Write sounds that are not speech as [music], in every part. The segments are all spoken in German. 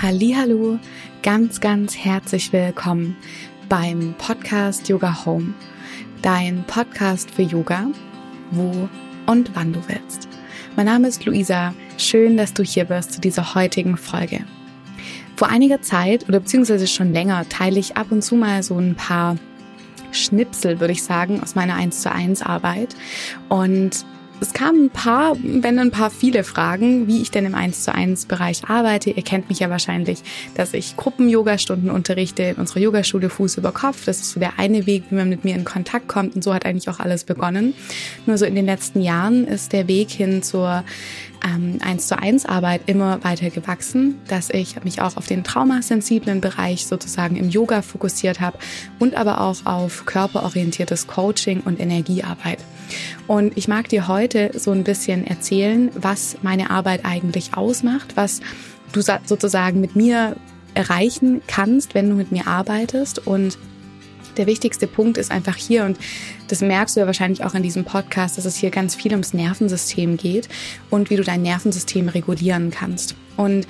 Hallo, ganz ganz herzlich willkommen beim Podcast Yoga Home. Dein Podcast für Yoga, wo und wann du willst. Mein Name ist Luisa. Schön, dass du hier bist zu dieser heutigen Folge. Vor einiger Zeit oder beziehungsweise schon länger teile ich ab und zu mal so ein paar Schnipsel, würde ich sagen, aus meiner 1 zu 1 Arbeit. Und es kamen ein paar, wenn ein paar viele Fragen, wie ich denn im 1 zu 1 Bereich arbeite. Ihr kennt mich ja wahrscheinlich, dass ich Gruppen-Yoga-Stunden unterrichte in unserer Yogaschule Fuß über Kopf. Das ist so der eine Weg, wie man mit mir in Kontakt kommt und so hat eigentlich auch alles begonnen. Nur so in den letzten Jahren ist der Weg hin zur ähm, 1 zu 1 Arbeit immer weiter gewachsen, dass ich mich auch auf den traumasensiblen Bereich sozusagen im Yoga fokussiert habe und aber auch auf körperorientiertes Coaching und Energiearbeit. Und ich mag dir heute so ein bisschen erzählen, was meine Arbeit eigentlich ausmacht, was du sozusagen mit mir erreichen kannst, wenn du mit mir arbeitest und der wichtigste Punkt ist einfach hier und das merkst du ja wahrscheinlich auch in diesem Podcast, dass es hier ganz viel ums Nervensystem geht und wie du dein Nervensystem regulieren kannst. Und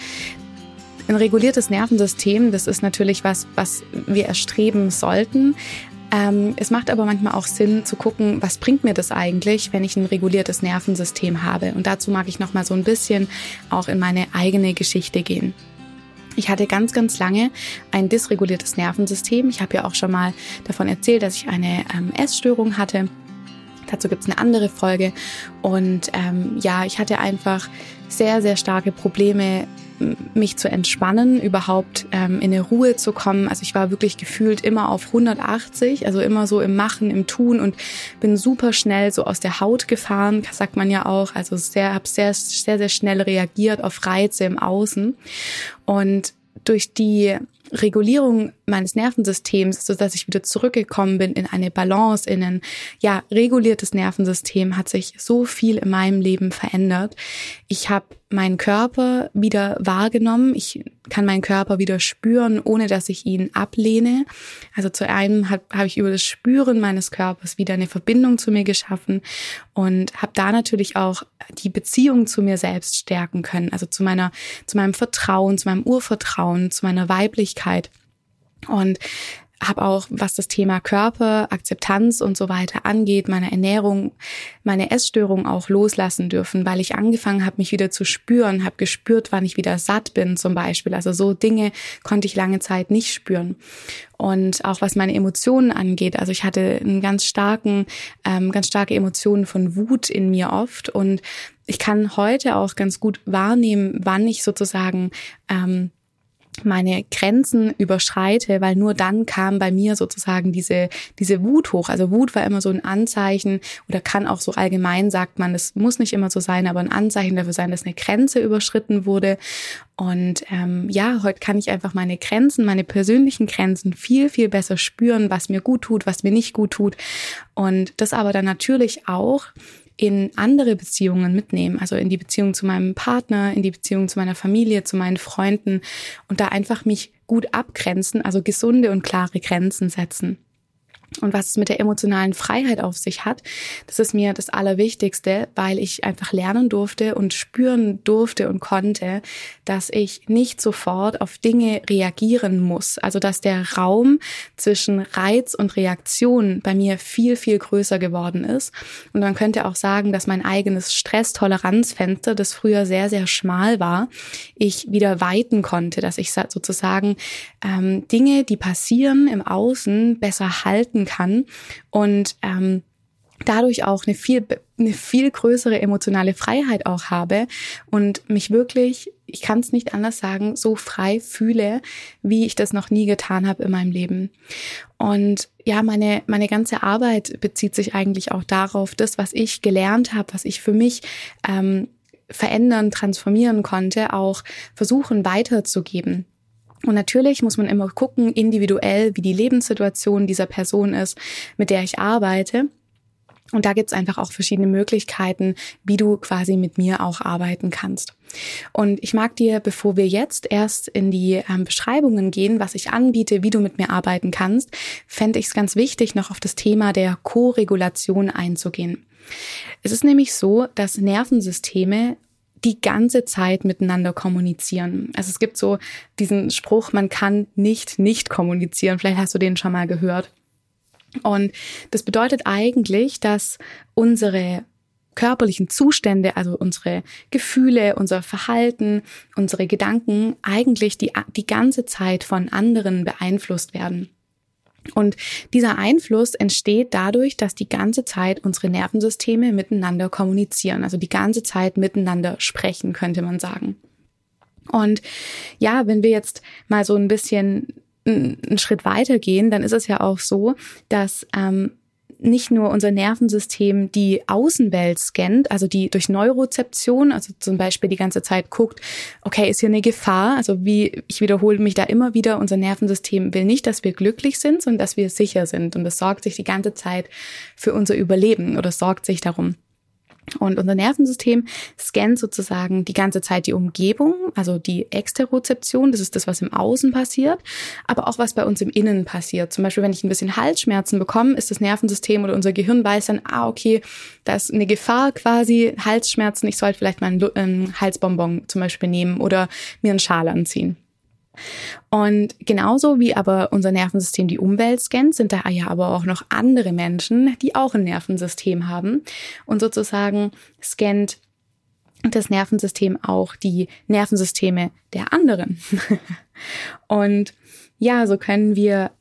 ein reguliertes Nervensystem, das ist natürlich was, was wir erstreben sollten. Ähm, es macht aber manchmal auch Sinn zu gucken, was bringt mir das eigentlich, wenn ich ein reguliertes Nervensystem habe. Und dazu mag ich noch mal so ein bisschen auch in meine eigene Geschichte gehen. Ich hatte ganz, ganz lange ein dysreguliertes Nervensystem. Ich habe ja auch schon mal davon erzählt, dass ich eine ähm, Essstörung hatte. Dazu gibt es eine andere Folge. Und ähm, ja, ich hatte einfach sehr, sehr starke Probleme mich zu entspannen, überhaupt ähm, in eine Ruhe zu kommen. Also ich war wirklich gefühlt immer auf 180, also immer so im Machen, im Tun und bin super schnell so aus der Haut gefahren, sagt man ja auch. Also sehr, habe sehr, sehr, sehr schnell reagiert auf Reize im Außen und durch die Regulierung meines Nervensystems, so dass ich wieder zurückgekommen bin in eine Balance, in ein ja reguliertes Nervensystem, hat sich so viel in meinem Leben verändert. Ich habe meinen Körper wieder wahrgenommen. Ich kann meinen Körper wieder spüren, ohne dass ich ihn ablehne. Also zu einem habe hab ich über das Spüren meines Körpers wieder eine Verbindung zu mir geschaffen und habe da natürlich auch die Beziehung zu mir selbst stärken können. Also zu meiner, zu meinem Vertrauen, zu meinem Urvertrauen, zu meiner Weiblichkeit. Und habe auch, was das Thema Körper, Akzeptanz und so weiter angeht, meine Ernährung, meine Essstörung auch loslassen dürfen, weil ich angefangen habe, mich wieder zu spüren, habe gespürt, wann ich wieder satt bin zum Beispiel. Also so Dinge konnte ich lange Zeit nicht spüren. Und auch was meine Emotionen angeht, also ich hatte einen ganz starken, ähm, ganz starke Emotionen von Wut in mir oft und ich kann heute auch ganz gut wahrnehmen, wann ich sozusagen ähm, meine Grenzen überschreite, weil nur dann kam bei mir sozusagen diese, diese Wut hoch. Also Wut war immer so ein Anzeichen oder kann auch so allgemein sagt man, es muss nicht immer so sein, aber ein Anzeichen dafür sein, dass eine Grenze überschritten wurde. Und ähm, ja, heute kann ich einfach meine Grenzen, meine persönlichen Grenzen viel, viel besser spüren, was mir gut tut, was mir nicht gut tut. Und das aber dann natürlich auch in andere Beziehungen mitnehmen, also in die Beziehung zu meinem Partner, in die Beziehung zu meiner Familie, zu meinen Freunden und da einfach mich gut abgrenzen, also gesunde und klare Grenzen setzen. Und was es mit der emotionalen Freiheit auf sich hat, das ist mir das Allerwichtigste, weil ich einfach lernen durfte und spüren durfte und konnte, dass ich nicht sofort auf Dinge reagieren muss. Also dass der Raum zwischen Reiz und Reaktion bei mir viel, viel größer geworden ist. Und man könnte auch sagen, dass mein eigenes Stresstoleranzfenster, das früher sehr, sehr schmal war, ich wieder weiten konnte, dass ich sozusagen ähm, Dinge, die passieren im Außen, besser halten leiten kann und ähm, dadurch auch eine viel, eine viel größere emotionale Freiheit auch habe und mich wirklich, ich kann es nicht anders sagen, so frei fühle, wie ich das noch nie getan habe in meinem Leben. Und ja, meine, meine ganze Arbeit bezieht sich eigentlich auch darauf, das, was ich gelernt habe, was ich für mich ähm, verändern, transformieren konnte, auch versuchen weiterzugeben. Und natürlich muss man immer gucken, individuell, wie die Lebenssituation dieser Person ist, mit der ich arbeite. Und da gibt's einfach auch verschiedene Möglichkeiten, wie du quasi mit mir auch arbeiten kannst. Und ich mag dir, bevor wir jetzt erst in die ähm, Beschreibungen gehen, was ich anbiete, wie du mit mir arbeiten kannst, fände ich es ganz wichtig, noch auf das Thema der Co-Regulation einzugehen. Es ist nämlich so, dass Nervensysteme die ganze Zeit miteinander kommunizieren. Also es gibt so diesen Spruch, man kann nicht nicht kommunizieren. Vielleicht hast du den schon mal gehört. Und das bedeutet eigentlich, dass unsere körperlichen Zustände, also unsere Gefühle, unser Verhalten, unsere Gedanken eigentlich die, die ganze Zeit von anderen beeinflusst werden. Und dieser Einfluss entsteht dadurch, dass die ganze Zeit unsere Nervensysteme miteinander kommunizieren, also die ganze Zeit miteinander sprechen, könnte man sagen. Und ja, wenn wir jetzt mal so ein bisschen einen Schritt weiter gehen, dann ist es ja auch so, dass ähm, nicht nur unser Nervensystem die Außenwelt scannt, also die durch Neurozeption, also zum Beispiel die ganze Zeit guckt, okay, ist hier eine Gefahr? Also wie, ich wiederhole mich da immer wieder, unser Nervensystem will nicht, dass wir glücklich sind, sondern dass wir sicher sind. Und es sorgt sich die ganze Zeit für unser Überleben oder sorgt sich darum. Und unser Nervensystem scannt sozusagen die ganze Zeit die Umgebung, also die Exterozeption, das ist das, was im Außen passiert, aber auch was bei uns im Innen passiert. Zum Beispiel, wenn ich ein bisschen Halsschmerzen bekomme, ist das Nervensystem oder unser Gehirn weiß dann, ah, okay, da ist eine Gefahr quasi, Halsschmerzen, ich sollte vielleicht mal einen Halsbonbon zum Beispiel nehmen oder mir einen Schal anziehen. Und genauso wie aber unser Nervensystem die Umwelt scannt, sind da ja aber auch noch andere Menschen, die auch ein Nervensystem haben und sozusagen scannt das Nervensystem auch die Nervensysteme der anderen. [laughs] und ja, so können wir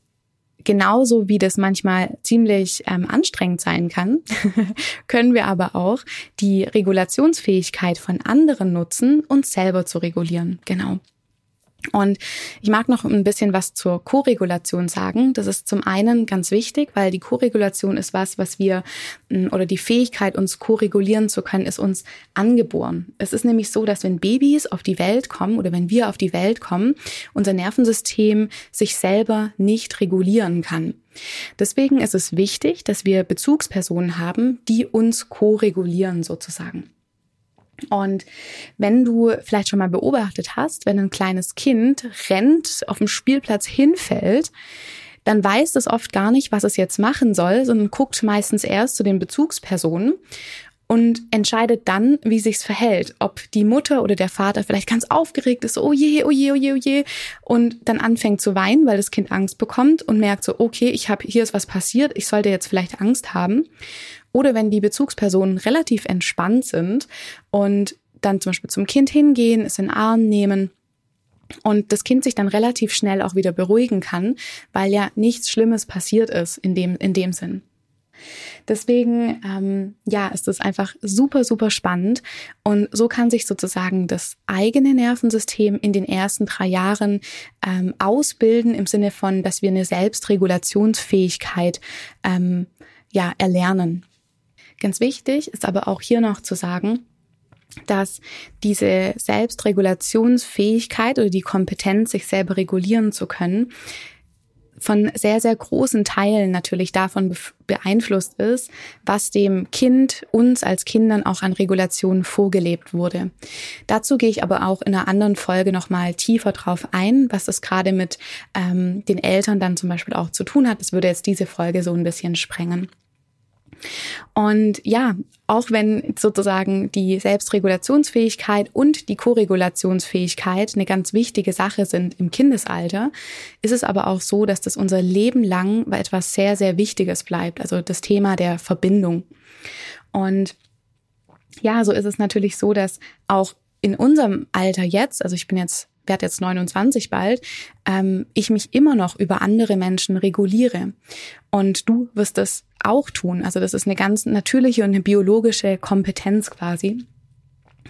genauso wie das manchmal ziemlich ähm, anstrengend sein kann, [laughs] können wir aber auch die Regulationsfähigkeit von anderen nutzen, uns selber zu regulieren. Genau. Und ich mag noch ein bisschen was zur Koregulation sagen. Das ist zum einen ganz wichtig, weil die Koregulation ist was, was wir mm, oder die Fähigkeit, uns koregulieren zu können, ist uns angeboren. Es ist nämlich so, dass wenn Babys auf die Welt kommen oder wenn wir auf die Welt kommen, unser Nervensystem sich selber nicht regulieren kann. Deswegen ist es wichtig, dass wir Bezugspersonen haben, die uns koregulieren sozusagen. Und wenn du vielleicht schon mal beobachtet hast, wenn ein kleines Kind rennt, auf dem Spielplatz hinfällt, dann weiß es oft gar nicht, was es jetzt machen soll, sondern guckt meistens erst zu den Bezugspersonen und entscheidet dann, wie sich's verhält. Ob die Mutter oder der Vater vielleicht ganz aufgeregt ist, oh je, oh je, oh je, oh je, und dann anfängt zu weinen, weil das Kind Angst bekommt und merkt so, okay, ich habe hier ist was passiert, ich sollte jetzt vielleicht Angst haben. Oder wenn die Bezugspersonen relativ entspannt sind und dann zum Beispiel zum Kind hingehen, es in den Arm nehmen und das Kind sich dann relativ schnell auch wieder beruhigen kann, weil ja nichts Schlimmes passiert ist in dem, in dem Sinn. Deswegen, ähm, ja, ist es einfach super, super spannend. Und so kann sich sozusagen das eigene Nervensystem in den ersten drei Jahren ähm, ausbilden im Sinne von, dass wir eine Selbstregulationsfähigkeit ähm, ja erlernen. Ganz wichtig ist aber auch hier noch zu sagen, dass diese Selbstregulationsfähigkeit oder die Kompetenz, sich selber regulieren zu können, von sehr, sehr großen Teilen natürlich davon beeinflusst ist, was dem Kind, uns als Kindern auch an Regulation vorgelebt wurde. Dazu gehe ich aber auch in einer anderen Folge nochmal tiefer drauf ein, was das gerade mit ähm, den Eltern dann zum Beispiel auch zu tun hat. Das würde jetzt diese Folge so ein bisschen sprengen. Und ja, auch wenn sozusagen die Selbstregulationsfähigkeit und die Koregulationsfähigkeit eine ganz wichtige Sache sind im Kindesalter, ist es aber auch so, dass das unser Leben lang etwas sehr, sehr Wichtiges bleibt. Also das Thema der Verbindung. Und ja, so ist es natürlich so, dass auch in unserem Alter jetzt, also ich bin jetzt werde jetzt 29 bald, ähm, ich mich immer noch über andere Menschen reguliere. Und du wirst das auch tun. Also das ist eine ganz natürliche und eine biologische Kompetenz quasi.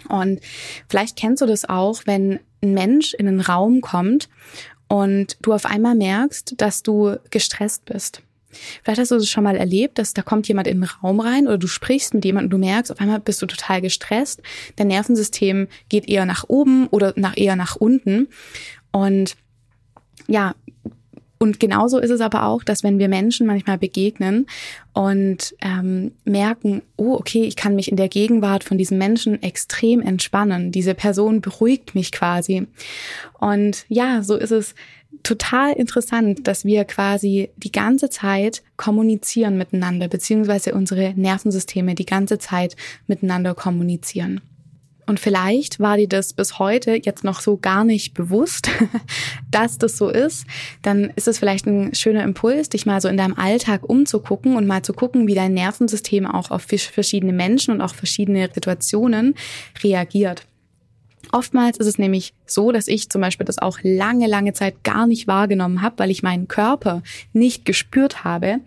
Und vielleicht kennst du das auch, wenn ein Mensch in einen Raum kommt und du auf einmal merkst, dass du gestresst bist. Vielleicht hast du es schon mal erlebt, dass da kommt jemand in den Raum rein oder du sprichst mit jemandem und du merkst, auf einmal bist du total gestresst. Dein Nervensystem geht eher nach oben oder nach eher nach unten. Und ja, und genauso ist es aber auch, dass wenn wir Menschen manchmal begegnen und ähm, merken, oh, okay, ich kann mich in der Gegenwart von diesem Menschen extrem entspannen. Diese Person beruhigt mich quasi. Und ja, so ist es total interessant, dass wir quasi die ganze Zeit kommunizieren miteinander, beziehungsweise unsere Nervensysteme die ganze Zeit miteinander kommunizieren. Und vielleicht war dir das bis heute jetzt noch so gar nicht bewusst, [laughs] dass das so ist. Dann ist es vielleicht ein schöner Impuls, dich mal so in deinem Alltag umzugucken und mal zu gucken, wie dein Nervensystem auch auf verschiedene Menschen und auch verschiedene Situationen reagiert. Oftmals ist es nämlich so, dass ich zum Beispiel das auch lange, lange Zeit gar nicht wahrgenommen habe, weil ich meinen Körper nicht gespürt habe,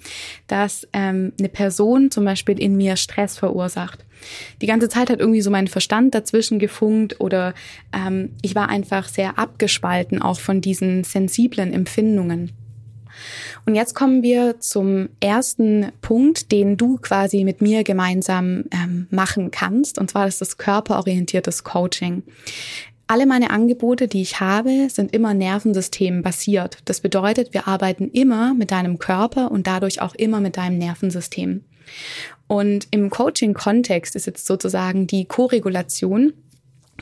dass ähm, eine Person zum Beispiel in mir Stress verursacht. Die ganze Zeit hat irgendwie so mein Verstand dazwischen gefunkt oder ähm, ich war einfach sehr abgespalten auch von diesen sensiblen Empfindungen. Und jetzt kommen wir zum ersten Punkt, den du quasi mit mir gemeinsam ähm, machen kannst. Und zwar ist das körperorientiertes Coaching. Alle meine Angebote, die ich habe, sind immer nervensystembasiert. Das bedeutet, wir arbeiten immer mit deinem Körper und dadurch auch immer mit deinem Nervensystem. Und im Coaching-Kontext ist jetzt sozusagen die Koregulation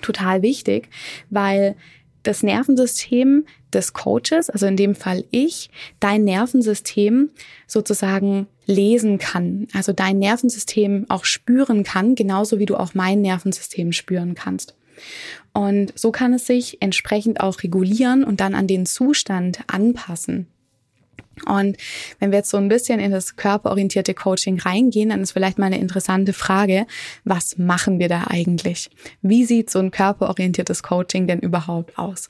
total wichtig, weil das Nervensystem des Coaches, also in dem Fall ich, dein Nervensystem sozusagen lesen kann, also dein Nervensystem auch spüren kann, genauso wie du auch mein Nervensystem spüren kannst. Und so kann es sich entsprechend auch regulieren und dann an den Zustand anpassen. Und wenn wir jetzt so ein bisschen in das körperorientierte Coaching reingehen, dann ist vielleicht mal eine interessante Frage, was machen wir da eigentlich? Wie sieht so ein körperorientiertes Coaching denn überhaupt aus?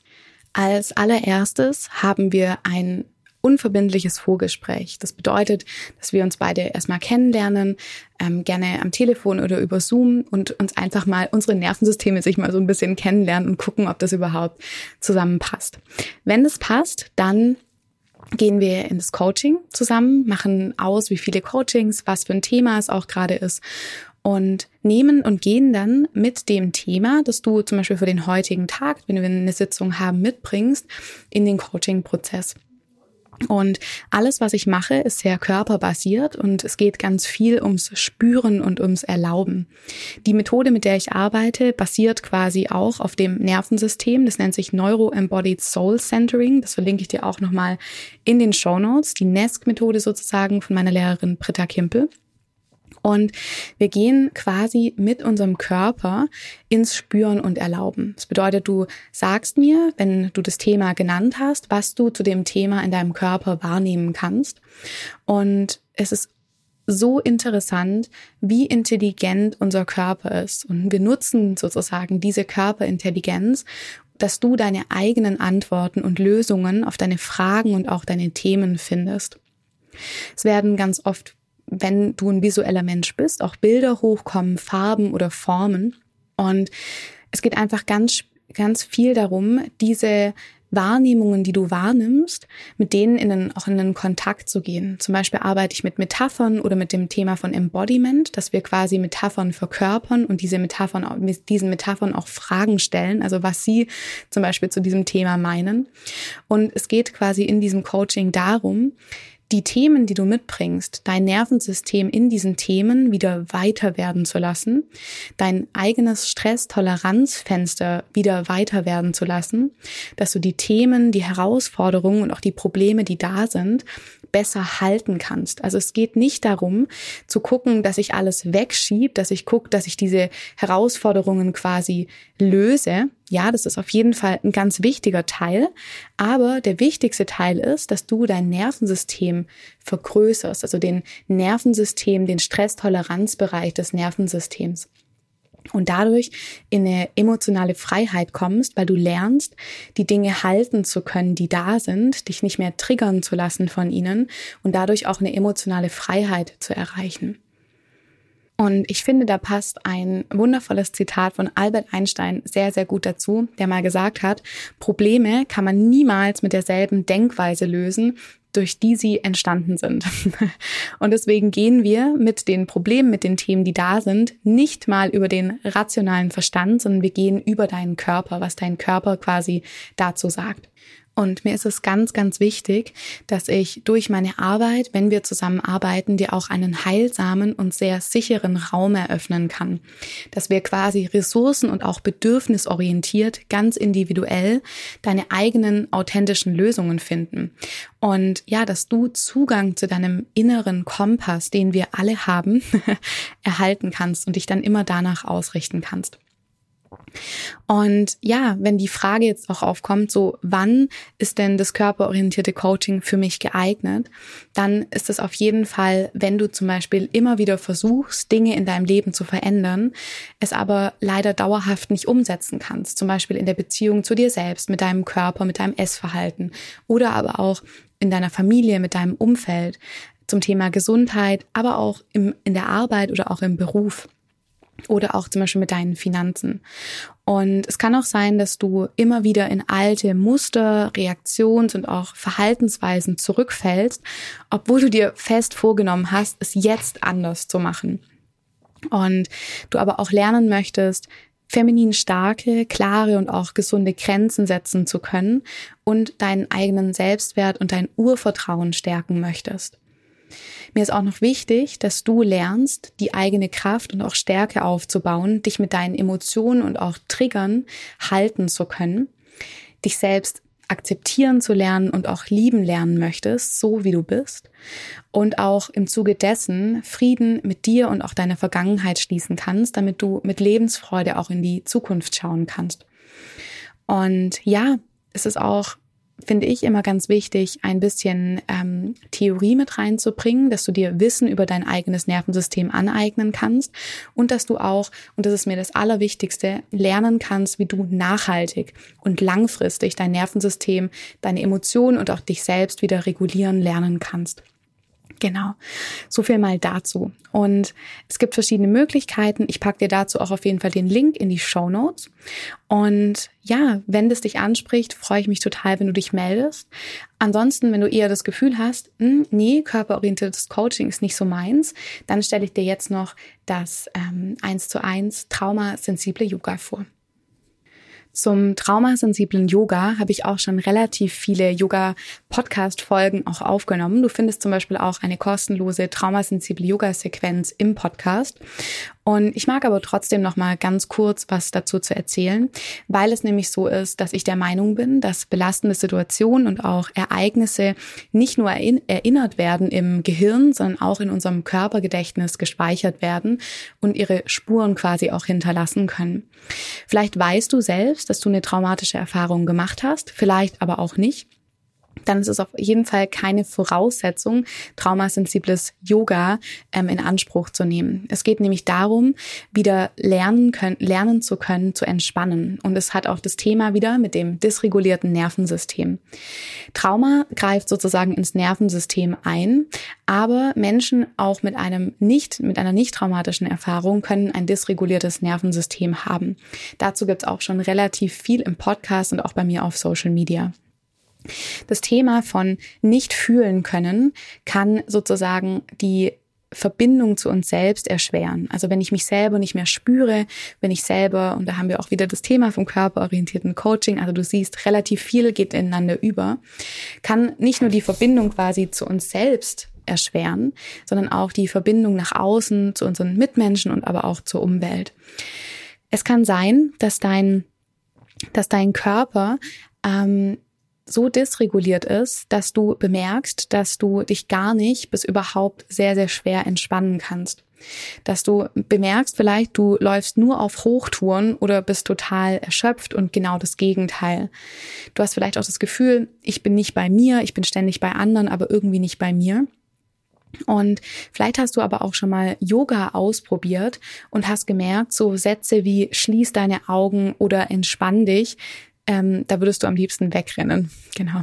Als allererstes haben wir ein unverbindliches Vorgespräch. Das bedeutet, dass wir uns beide erstmal kennenlernen, ähm, gerne am Telefon oder über Zoom und uns einfach mal unsere Nervensysteme sich mal so ein bisschen kennenlernen und gucken, ob das überhaupt zusammenpasst. Wenn das passt, dann gehen wir in das Coaching zusammen, machen aus, wie viele Coachings, was für ein Thema es auch gerade ist und nehmen und gehen dann mit dem Thema, das du zum Beispiel für den heutigen Tag, wenn wir eine Sitzung haben, mitbringst, in den Coaching-Prozess. Und alles, was ich mache, ist sehr körperbasiert und es geht ganz viel ums Spüren und ums Erlauben. Die Methode, mit der ich arbeite, basiert quasi auch auf dem Nervensystem. Das nennt sich Neuro-Embodied Soul Centering. Das verlinke ich dir auch nochmal in den Show Notes. Die NESC-Methode sozusagen von meiner Lehrerin Britta Kimpel. Und wir gehen quasi mit unserem Körper ins Spüren und Erlauben. Das bedeutet, du sagst mir, wenn du das Thema genannt hast, was du zu dem Thema in deinem Körper wahrnehmen kannst. Und es ist so interessant, wie intelligent unser Körper ist. Und wir nutzen sozusagen diese Körperintelligenz, dass du deine eigenen Antworten und Lösungen auf deine Fragen und auch deine Themen findest. Es werden ganz oft wenn du ein visueller Mensch bist, auch Bilder hochkommen, Farben oder Formen. Und es geht einfach ganz, ganz viel darum, diese Wahrnehmungen, die du wahrnimmst, mit denen in den, auch in den Kontakt zu gehen. Zum Beispiel arbeite ich mit Metaphern oder mit dem Thema von Embodiment, dass wir quasi Metaphern verkörpern und diese Metaphern, mit diesen Metaphern auch Fragen stellen, also was sie zum Beispiel zu diesem Thema meinen. Und es geht quasi in diesem Coaching darum, die Themen, die du mitbringst, dein Nervensystem in diesen Themen wieder weiter werden zu lassen, dein eigenes Stresstoleranzfenster wieder weiter werden zu lassen, dass du die Themen, die Herausforderungen und auch die Probleme, die da sind, besser halten kannst. Also es geht nicht darum zu gucken, dass ich alles wegschiebe, dass ich gucke, dass ich diese Herausforderungen quasi löse. Ja, das ist auf jeden Fall ein ganz wichtiger Teil. Aber der wichtigste Teil ist, dass du dein Nervensystem vergrößerst, also den Nervensystem, den Stresstoleranzbereich des Nervensystems und dadurch in eine emotionale Freiheit kommst, weil du lernst, die Dinge halten zu können, die da sind, dich nicht mehr triggern zu lassen von ihnen und dadurch auch eine emotionale Freiheit zu erreichen. Und ich finde, da passt ein wundervolles Zitat von Albert Einstein sehr, sehr gut dazu, der mal gesagt hat, Probleme kann man niemals mit derselben Denkweise lösen, durch die sie entstanden sind. [laughs] Und deswegen gehen wir mit den Problemen, mit den Themen, die da sind, nicht mal über den rationalen Verstand, sondern wir gehen über deinen Körper, was dein Körper quasi dazu sagt. Und mir ist es ganz, ganz wichtig, dass ich durch meine Arbeit, wenn wir zusammen arbeiten, dir auch einen heilsamen und sehr sicheren Raum eröffnen kann. Dass wir quasi ressourcen- und auch bedürfnisorientiert, ganz individuell deine eigenen authentischen Lösungen finden. Und ja, dass du Zugang zu deinem inneren Kompass, den wir alle haben, [laughs] erhalten kannst und dich dann immer danach ausrichten kannst. Und ja, wenn die Frage jetzt auch aufkommt, so wann ist denn das körperorientierte Coaching für mich geeignet, dann ist es auf jeden Fall, wenn du zum Beispiel immer wieder versuchst, Dinge in deinem Leben zu verändern, es aber leider dauerhaft nicht umsetzen kannst. Zum Beispiel in der Beziehung zu dir selbst, mit deinem Körper, mit deinem Essverhalten oder aber auch in deiner Familie, mit deinem Umfeld zum Thema Gesundheit, aber auch im, in der Arbeit oder auch im Beruf oder auch zum Beispiel mit deinen Finanzen. Und es kann auch sein, dass du immer wieder in alte Muster, Reaktions- und auch Verhaltensweisen zurückfällst, obwohl du dir fest vorgenommen hast, es jetzt anders zu machen. Und du aber auch lernen möchtest, feminin starke, klare und auch gesunde Grenzen setzen zu können und deinen eigenen Selbstwert und dein Urvertrauen stärken möchtest. Mir ist auch noch wichtig, dass du lernst, die eigene Kraft und auch Stärke aufzubauen, dich mit deinen Emotionen und auch Triggern halten zu können, dich selbst akzeptieren zu lernen und auch lieben lernen möchtest, so wie du bist, und auch im Zuge dessen Frieden mit dir und auch deiner Vergangenheit schließen kannst, damit du mit Lebensfreude auch in die Zukunft schauen kannst. Und ja, es ist auch finde ich immer ganz wichtig, ein bisschen ähm, Theorie mit reinzubringen, dass du dir Wissen über dein eigenes Nervensystem aneignen kannst und dass du auch, und das ist mir das Allerwichtigste, lernen kannst, wie du nachhaltig und langfristig dein Nervensystem, deine Emotionen und auch dich selbst wieder regulieren lernen kannst. Genau. So viel mal dazu. Und es gibt verschiedene Möglichkeiten. Ich packe dir dazu auch auf jeden Fall den Link in die Show Notes. Und ja, wenn das dich anspricht, freue ich mich total, wenn du dich meldest. Ansonsten, wenn du eher das Gefühl hast, hm, nee, körperorientiertes Coaching ist nicht so meins, dann stelle ich dir jetzt noch das ähm, 1 zu 1 traumasensible Yoga vor. Zum traumasensiblen Yoga habe ich auch schon relativ viele Yoga-Podcast-Folgen auch aufgenommen. Du findest zum Beispiel auch eine kostenlose traumasensible Yoga-Sequenz im Podcast. Und ich mag aber trotzdem noch mal ganz kurz was dazu zu erzählen, weil es nämlich so ist, dass ich der Meinung bin, dass belastende Situationen und auch Ereignisse nicht nur erinnert werden im Gehirn, sondern auch in unserem Körpergedächtnis gespeichert werden und ihre Spuren quasi auch hinterlassen können. Vielleicht weißt du selbst, dass du eine traumatische Erfahrung gemacht hast, vielleicht aber auch nicht dann ist es auf jeden Fall keine Voraussetzung, traumasensibles Yoga ähm, in Anspruch zu nehmen. Es geht nämlich darum, wieder lernen können, lernen zu können, zu entspannen. Und es hat auch das Thema wieder mit dem dysregulierten Nervensystem. Trauma greift sozusagen ins Nervensystem ein, aber Menschen auch mit einem nicht, mit einer nicht traumatischen Erfahrung können ein dysreguliertes Nervensystem haben. Dazu gibt es auch schon relativ viel im Podcast und auch bei mir auf Social Media. Das Thema von nicht fühlen können kann sozusagen die Verbindung zu uns selbst erschweren. Also wenn ich mich selber nicht mehr spüre, wenn ich selber, und da haben wir auch wieder das Thema vom körperorientierten Coaching, also du siehst, relativ viel geht ineinander über, kann nicht nur die Verbindung quasi zu uns selbst erschweren, sondern auch die Verbindung nach außen, zu unseren Mitmenschen und aber auch zur Umwelt. Es kann sein, dass dein, dass dein Körper ähm, so dysreguliert ist, dass du bemerkst, dass du dich gar nicht bis überhaupt sehr, sehr schwer entspannen kannst. Dass du bemerkst vielleicht, du läufst nur auf Hochtouren oder bist total erschöpft und genau das Gegenteil. Du hast vielleicht auch das Gefühl, ich bin nicht bei mir, ich bin ständig bei anderen, aber irgendwie nicht bei mir. Und vielleicht hast du aber auch schon mal Yoga ausprobiert und hast gemerkt, so Sätze wie schließ deine Augen oder entspann dich ähm, da würdest du am liebsten wegrennen. Genau.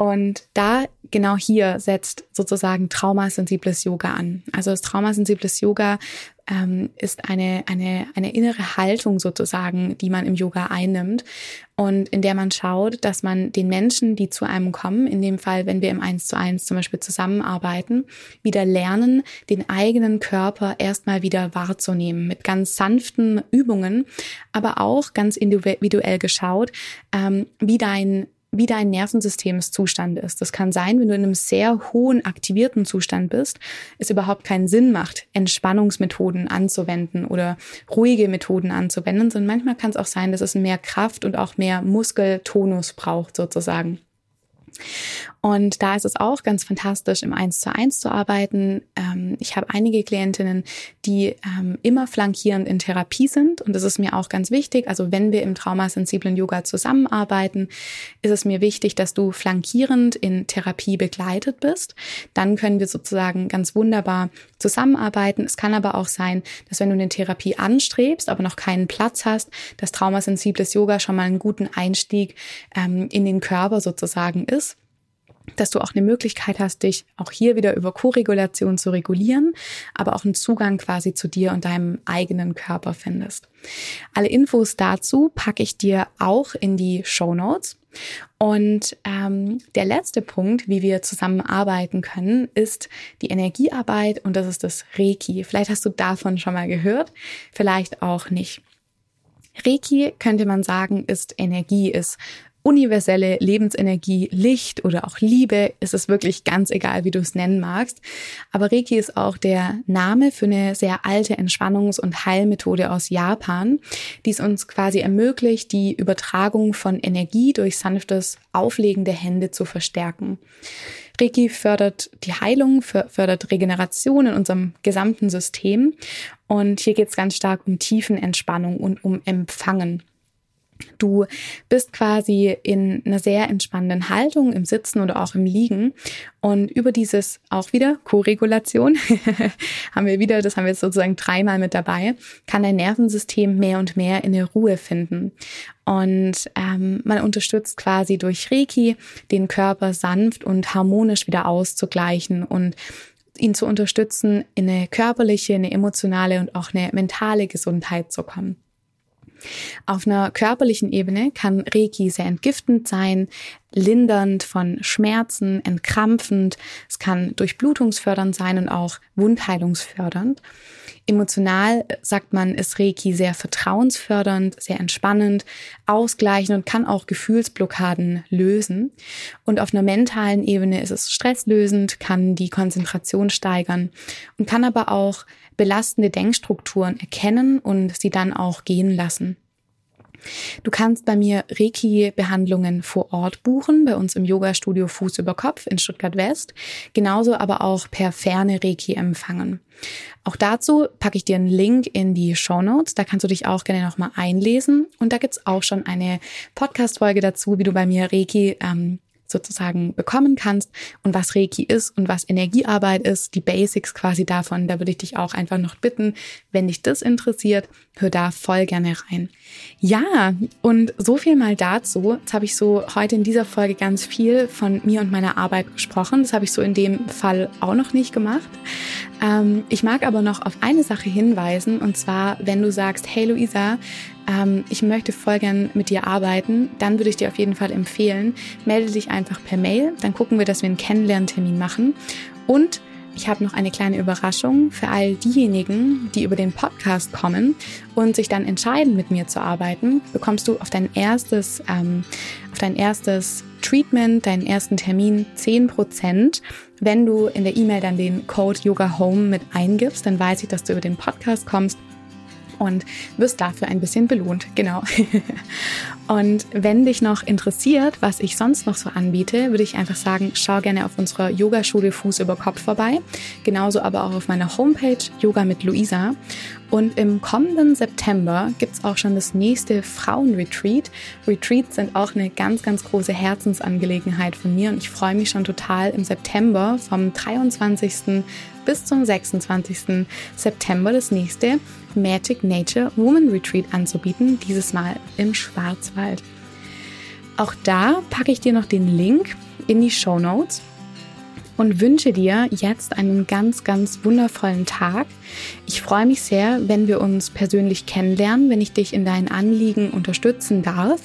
Und da genau hier setzt sozusagen traumasensibles Yoga an. Also das traumasensibles Yoga ähm, ist eine, eine, eine innere Haltung sozusagen, die man im Yoga einnimmt und in der man schaut, dass man den Menschen, die zu einem kommen, in dem Fall, wenn wir im Eins zu eins zum Beispiel zusammenarbeiten, wieder lernen, den eigenen Körper erstmal wieder wahrzunehmen mit ganz sanften Übungen, aber auch ganz individuell geschaut, ähm, wie dein wie dein Nervensystemszustand ist. Das kann sein, wenn du in einem sehr hohen aktivierten Zustand bist, es überhaupt keinen Sinn macht, Entspannungsmethoden anzuwenden oder ruhige Methoden anzuwenden, sondern manchmal kann es auch sein, dass es mehr Kraft und auch mehr Muskeltonus braucht sozusagen. Und da ist es auch ganz fantastisch, im Eins zu eins zu arbeiten. Ähm, ich habe einige Klientinnen, die ähm, immer flankierend in Therapie sind. Und das ist mir auch ganz wichtig. Also wenn wir im traumasensiblen Yoga zusammenarbeiten, ist es mir wichtig, dass du flankierend in Therapie begleitet bist. Dann können wir sozusagen ganz wunderbar zusammenarbeiten. Es kann aber auch sein, dass wenn du eine Therapie anstrebst, aber noch keinen Platz hast, dass traumasensibles Yoga schon mal einen guten Einstieg ähm, in den Körper sozusagen ist dass du auch eine Möglichkeit hast, dich auch hier wieder über Koregulation zu regulieren, aber auch einen Zugang quasi zu dir und deinem eigenen Körper findest. Alle Infos dazu packe ich dir auch in die Show Notes. Und ähm, der letzte Punkt, wie wir zusammenarbeiten können, ist die Energiearbeit und das ist das Reiki. Vielleicht hast du davon schon mal gehört, vielleicht auch nicht. Reiki könnte man sagen, ist Energie, ist universelle Lebensenergie, Licht oder auch Liebe, ist es wirklich ganz egal, wie du es nennen magst. Aber Reiki ist auch der Name für eine sehr alte Entspannungs- und Heilmethode aus Japan, die es uns quasi ermöglicht, die Übertragung von Energie durch sanftes Auflegen der Hände zu verstärken. Reiki fördert die Heilung, fördert Regeneration in unserem gesamten System. Und hier geht es ganz stark um Tiefenentspannung und um Empfangen. Du bist quasi in einer sehr entspannenden Haltung im Sitzen oder auch im Liegen. Und über dieses auch wieder Co-Regulation [laughs] haben wir wieder, das haben wir jetzt sozusagen dreimal mit dabei, kann dein Nervensystem mehr und mehr in der Ruhe finden. Und ähm, man unterstützt quasi durch Reiki den Körper sanft und harmonisch wieder auszugleichen und ihn zu unterstützen, in eine körperliche, eine emotionale und auch eine mentale Gesundheit zu kommen. Auf einer körperlichen Ebene kann Reiki sehr entgiftend sein, lindernd von Schmerzen, entkrampfend. Es kann durchblutungsfördernd sein und auch wundheilungsfördernd. Emotional sagt man, ist Reiki sehr vertrauensfördernd, sehr entspannend, ausgleichend und kann auch Gefühlsblockaden lösen. Und auf einer mentalen Ebene ist es stresslösend, kann die Konzentration steigern und kann aber auch belastende Denkstrukturen erkennen und sie dann auch gehen lassen. Du kannst bei mir Reiki-Behandlungen vor Ort buchen, bei uns im Yoga-Studio Fuß über Kopf in Stuttgart West, genauso aber auch per Ferne Reiki empfangen. Auch dazu packe ich dir einen Link in die Show Notes. Da kannst du dich auch gerne nochmal einlesen. Und da gibt's auch schon eine Podcast-Folge dazu, wie du bei mir Reiki ähm, sozusagen bekommen kannst und was Reiki ist und was Energiearbeit ist, die Basics quasi davon. Da würde ich dich auch einfach noch bitten, wenn dich das interessiert, hör da voll gerne rein. Ja, und so viel mal dazu. Jetzt habe ich so heute in dieser Folge ganz viel von mir und meiner Arbeit gesprochen. Das habe ich so in dem Fall auch noch nicht gemacht. Ähm, ich mag aber noch auf eine Sache hinweisen und zwar, wenn du sagst, hey Luisa, ähm, ich möchte voll gern mit dir arbeiten, dann würde ich dir auf jeden Fall empfehlen, melde dich einfach per Mail, dann gucken wir, dass wir einen Kennenlerntermin machen und ich habe noch eine kleine Überraschung für all diejenigen, die über den Podcast kommen und sich dann entscheiden, mit mir zu arbeiten. Bekommst du auf dein erstes, ähm, auf dein erstes Treatment, deinen ersten Termin 10%. Wenn du in der E-Mail dann den Code Yoga Home mit eingibst, dann weiß ich, dass du über den Podcast kommst und wirst dafür ein bisschen belohnt. Genau. [laughs] und wenn dich noch interessiert, was ich sonst noch so anbiete, würde ich einfach sagen, schau gerne auf unserer Yogaschule Fuß über Kopf vorbei. Genauso aber auch auf meiner Homepage Yoga mit Luisa. Und im kommenden September gibt's auch schon das nächste Frauenretreat. Retreats sind auch eine ganz, ganz große Herzensangelegenheit von mir und ich freue mich schon total im September vom 23 bis zum 26. September das nächste Magic Nature Woman Retreat anzubieten, dieses Mal im Schwarzwald. Auch da packe ich dir noch den Link in die Show Notes und wünsche dir jetzt einen ganz, ganz wundervollen Tag. Ich freue mich sehr, wenn wir uns persönlich kennenlernen, wenn ich dich in deinen Anliegen unterstützen darf.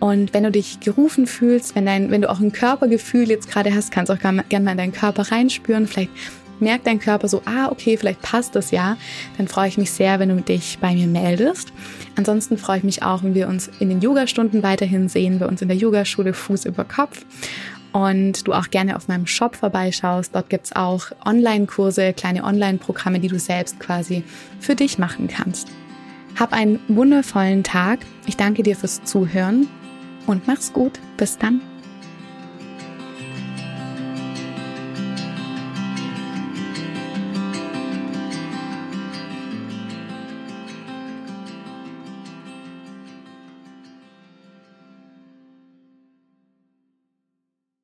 Und wenn du dich gerufen fühlst, wenn, dein, wenn du auch ein Körpergefühl jetzt gerade hast, kannst du auch gerne mal in deinen Körper reinspüren. Vielleicht merkt dein Körper so, ah, okay, vielleicht passt das ja, dann freue ich mich sehr, wenn du dich bei mir meldest. Ansonsten freue ich mich auch, wenn wir uns in den Yogastunden weiterhin sehen, bei uns in der Yogaschule Fuß über Kopf und du auch gerne auf meinem Shop vorbeischaust. Dort gibt's auch Online-Kurse, kleine Online-Programme, die du selbst quasi für dich machen kannst. Hab einen wundervollen Tag. Ich danke dir fürs Zuhören und mach's gut. Bis dann.